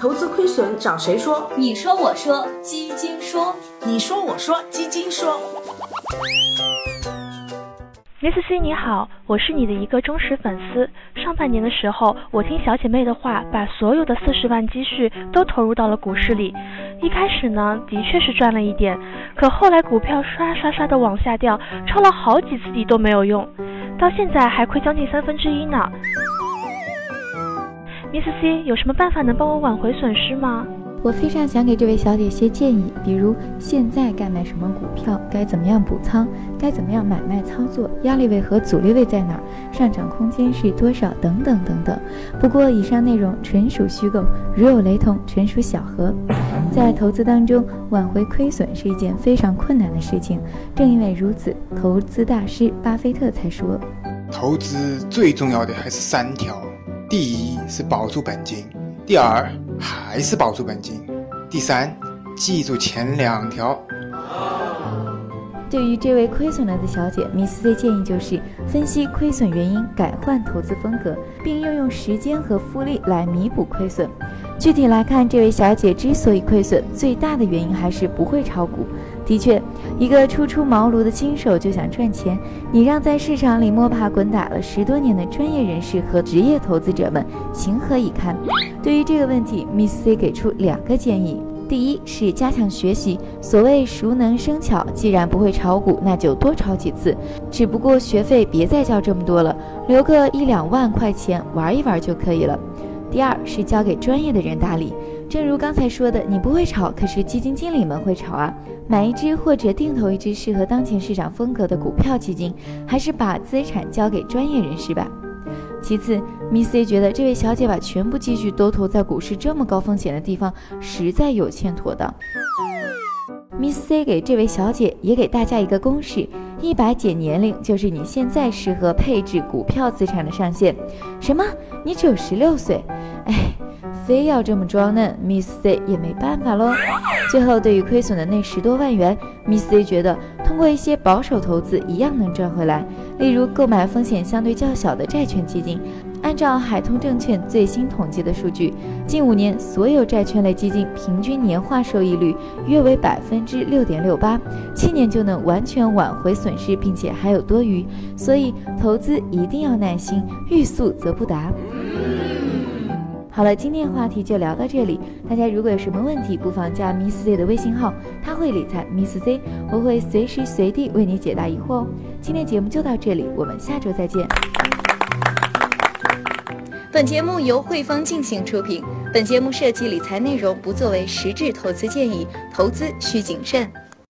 投资亏损找谁说？你说我说基金说，你说我说基金说。Miss C 你好，我是你的一个忠实粉丝。上半年的时候，我听小姐妹的话，把所有的四十万积蓄都投入到了股市里。一开始呢，的确是赚了一点，可后来股票刷刷刷的往下掉，抄了好几次底都没有用，到现在还亏将近三分之一呢。Miss C 有什么办法能帮我挽回损失吗？我非常想给这位小姐些建议，比如现在该买什么股票，该怎么样补仓，该怎么样买卖操作，压力位和阻力位在哪儿，上涨空间是多少，等等等等。不过以上内容纯属虚构，如有雷同，纯属巧合。在投资当中，挽回亏损是一件非常困难的事情。正因为如此，投资大师巴菲特才说，投资最重要的还是三条：第一是保住本金，第二。还是保住本金。第三，记住前两条。对于这位亏损了的小姐，Miss C 建议就是分析亏损原因，改换投资风格，并运用时间和复利来弥补亏损。具体来看，这位小姐之所以亏损，最大的原因还是不会炒股。的确，一个初出茅庐的新手就想赚钱，你让在市场里摸爬滚打了十多年的专业人士和职业投资者们情何以堪？对于这个问题，Miss C 给出两个建议：第一是加强学习，所谓熟能生巧，既然不会炒股，那就多炒几次，只不过学费别再交这么多了，留个一两万块钱玩一玩就可以了。第二是交给专业的人打理。正如刚才说的，你不会炒，可是基金经理们会炒啊。买一只或者定投一只适合当前市场风格的股票基金，还是把资产交给专业人士吧。其次，Miss C 觉得这位小姐把全部积蓄都投在股市这么高风险的地方，实在有欠妥当。Miss C 给这位小姐也给大家一个公式：一百减年龄就是你现在适合配置股票资产的上限。什么？你只有十六岁？哎。非要这么装嫩，Miss C 也没办法喽。最后，对于亏损的那十多万元，Miss C 觉得通过一些保守投资一样能赚回来。例如，购买风险相对较小的债券基金。按照海通证券最新统计的数据，近五年所有债券类基金平均年化收益率约为百分之六点六八，七年就能完全挽回损失，并且还有多余。所以，投资一定要耐心，欲速则不达。好了，今天话题就聊到这里。大家如果有什么问题，不妨加 Miss Z 的微信号，他会理财 Miss Z，我会随时随地为你解答疑惑哦。今天节目就到这里，我们下周再见。本节目由汇丰进行出品，本节目涉及理财内容，不作为实质投资建议，投资需谨慎。